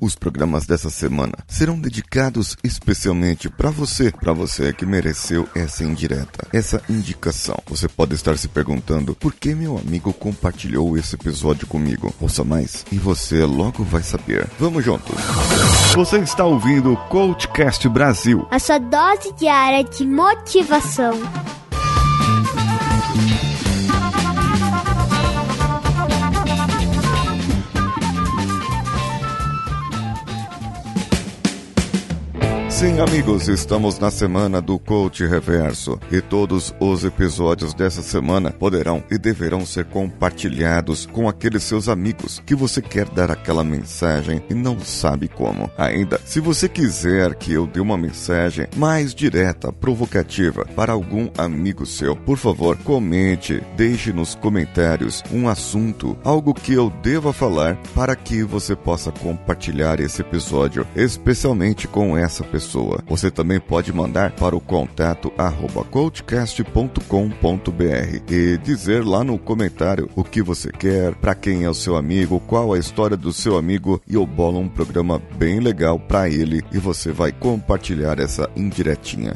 Os programas dessa semana serão dedicados especialmente para você, para você que mereceu essa indireta, essa indicação. Você pode estar se perguntando por que meu amigo compartilhou esse episódio comigo. Ouça mais e você logo vai saber. Vamos juntos. Você está ouvindo o Coachcast Brasil. A sua dose diária de motivação. Sim, amigos, estamos na semana do Coach Reverso e todos os episódios dessa semana poderão e deverão ser compartilhados com aqueles seus amigos que você quer dar aquela mensagem e não sabe como. Ainda, se você quiser que eu dê uma mensagem mais direta, provocativa para algum amigo seu, por favor, comente, deixe nos comentários um assunto, algo que eu deva falar para que você possa compartilhar esse episódio, especialmente com essa pessoa pessoa. Você também pode mandar para o contato arroba coachcast.com.br e dizer lá no comentário o que você quer, para quem é o seu amigo, qual a história do seu amigo e eu bolo um programa bem legal para ele e você vai compartilhar essa indiretinha.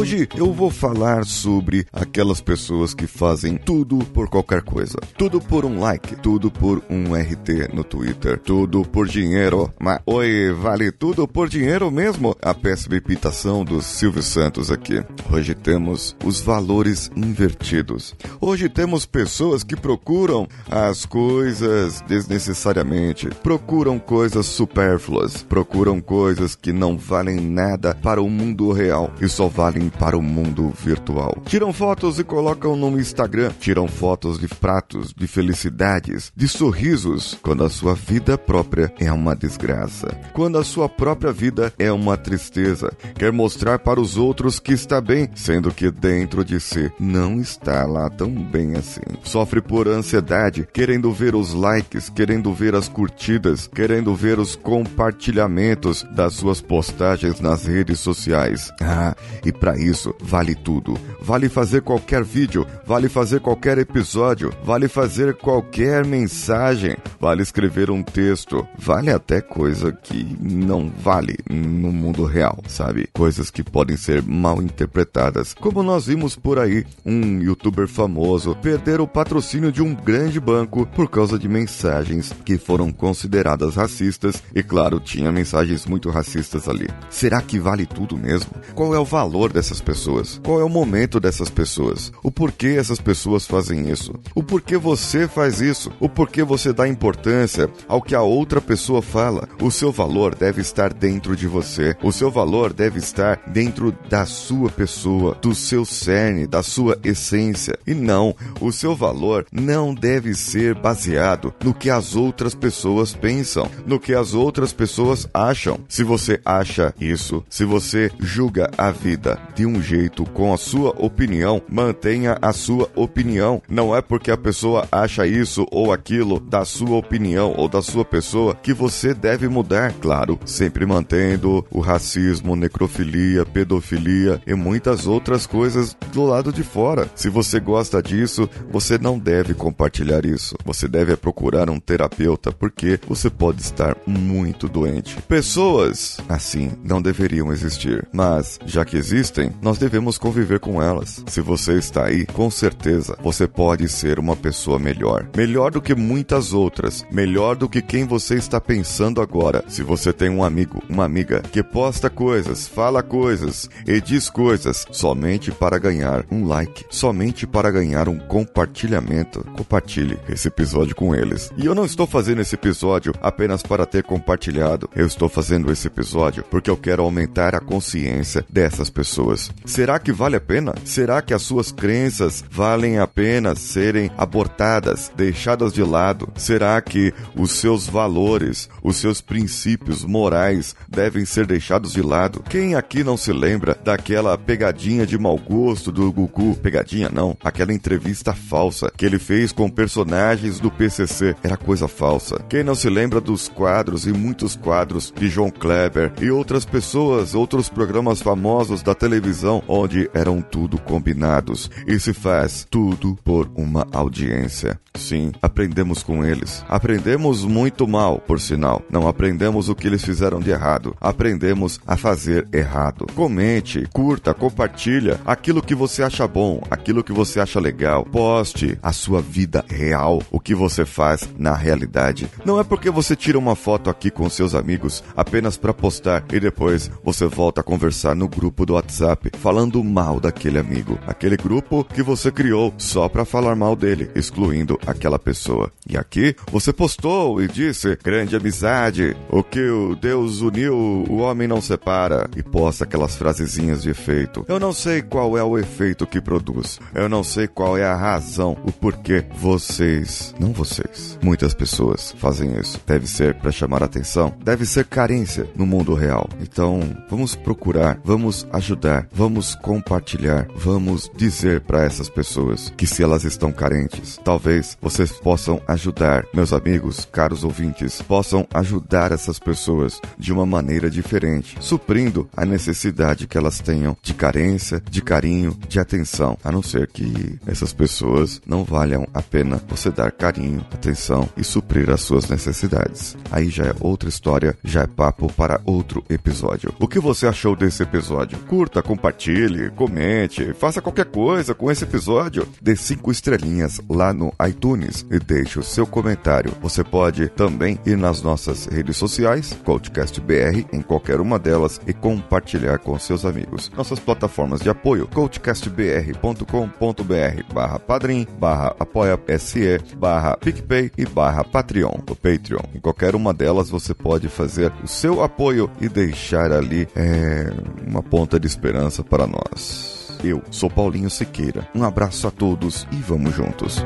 Hoje eu vou falar sobre aquelas pessoas que fazem tudo por qualquer coisa. Tudo por um like, tudo por um RT no Twitter, tudo por dinheiro. Mas, oi, vale tudo por dinheiro mesmo? A péssima imitação do Silvio Santos aqui. Hoje temos os valores invertidos. Hoje temos pessoas que procuram as coisas desnecessariamente, procuram coisas supérfluas, procuram coisas que não valem nada para o mundo real e só valem para o mundo virtual. Tiram fotos e colocam no Instagram, tiram fotos de pratos, de felicidades, de sorrisos, quando a sua vida própria é uma desgraça. Quando a sua própria vida é uma tristeza. Quer mostrar para os outros que está bem, sendo que dentro de si não está lá tão bem assim. Sofre por ansiedade, querendo ver os likes, querendo ver as curtidas, querendo ver os compartilhamentos das suas postagens nas redes sociais. Ah, e para isso, vale tudo. Vale fazer qualquer vídeo, vale fazer qualquer episódio, vale fazer qualquer mensagem, vale escrever um texto, vale até coisa que não vale no mundo real, sabe? Coisas que podem ser mal interpretadas. Como nós vimos por aí, um youtuber famoso perder o patrocínio de um grande banco por causa de mensagens que foram consideradas racistas e, claro, tinha mensagens muito racistas ali. Será que vale tudo mesmo? Qual é o valor dessa dessas pessoas? Qual é o momento dessas pessoas? O porquê essas pessoas fazem isso? O porquê você faz isso? O porquê você dá importância ao que a outra pessoa fala? O seu valor deve estar dentro de você. O seu valor deve estar dentro da sua pessoa, do seu cerne, da sua essência. E não, o seu valor não deve ser baseado no que as outras pessoas pensam, no que as outras pessoas acham. Se você acha isso, se você julga a vida de um jeito com a sua opinião, mantenha a sua opinião. Não é porque a pessoa acha isso ou aquilo da sua opinião ou da sua pessoa que você deve mudar. Claro, sempre mantendo o racismo, necrofilia, pedofilia e muitas outras coisas do lado de fora. Se você gosta disso, você não deve compartilhar isso. Você deve procurar um terapeuta porque você pode estar muito doente. Pessoas assim não deveriam existir, mas já que existem, nós devemos conviver com elas. Se você está aí, com certeza você pode ser uma pessoa melhor. Melhor do que muitas outras. Melhor do que quem você está pensando agora. Se você tem um amigo, uma amiga que posta coisas, fala coisas e diz coisas somente para ganhar um like, somente para ganhar um compartilhamento, compartilhe esse episódio com eles. E eu não estou fazendo esse episódio apenas para ter compartilhado. Eu estou fazendo esse episódio porque eu quero aumentar a consciência dessas pessoas Será que vale a pena? Será que as suas crenças valem a pena serem abortadas, deixadas de lado? Será que os seus valores, os seus princípios morais devem ser deixados de lado? Quem aqui não se lembra daquela pegadinha de mau gosto do Gugu? Pegadinha não, aquela entrevista falsa que ele fez com personagens do PCC. Era coisa falsa. Quem não se lembra dos quadros e muitos quadros de João Kleber e outras pessoas, outros programas famosos da televisão televisão onde eram tudo combinados e se faz tudo por uma audiência. Sim, aprendemos com eles. Aprendemos muito mal, por sinal. Não aprendemos o que eles fizeram de errado. Aprendemos a fazer errado. Comente, curta, compartilha aquilo que você acha bom, aquilo que você acha legal. Poste a sua vida real, o que você faz na realidade. Não é porque você tira uma foto aqui com seus amigos apenas para postar e depois você volta a conversar no grupo do WhatsApp falando mal daquele amigo, aquele grupo que você criou só para falar mal dele, excluindo aquela pessoa. E aqui você postou e disse: grande amizade, o que o Deus uniu, o homem não separa. E posta aquelas frasezinhas de efeito. Eu não sei qual é o efeito que produz. Eu não sei qual é a razão, o porquê vocês, não vocês, muitas pessoas fazem isso. Deve ser para chamar atenção, deve ser carência no mundo real. Então, vamos procurar, vamos ajudar, vamos compartilhar, vamos dizer para essas pessoas que se elas estão carentes, talvez vocês possam ajudar, meus amigos, caros ouvintes, possam ajudar essas pessoas de uma maneira diferente, suprindo a necessidade que elas tenham de carência, de carinho, de atenção, a não ser que essas pessoas não valham a pena você dar carinho, atenção e suprir as suas necessidades. Aí já é outra história, já é papo para outro episódio. O que você achou desse episódio? Curta, compartilhe, comente, faça qualquer coisa com esse episódio. Dê cinco estrelinhas lá no iTunes e deixe o seu comentário. Você pode também ir nas nossas redes sociais, CoachCastBR, em qualquer uma delas e compartilhar com seus amigos. Nossas plataformas de apoio, coachcastbr.com.br barra padrim, barra apoia.se, barra PicPay e barra Patreon, o Patreon. Em qualquer uma delas você pode fazer o seu apoio e deixar ali é, uma ponta de esperança para nós. Eu sou Paulinho Siqueira. Um abraço a todos e vamos juntos.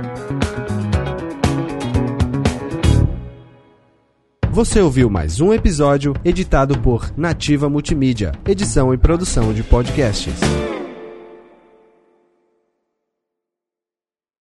Você ouviu mais um episódio editado por Nativa Multimídia, edição e produção de podcasts.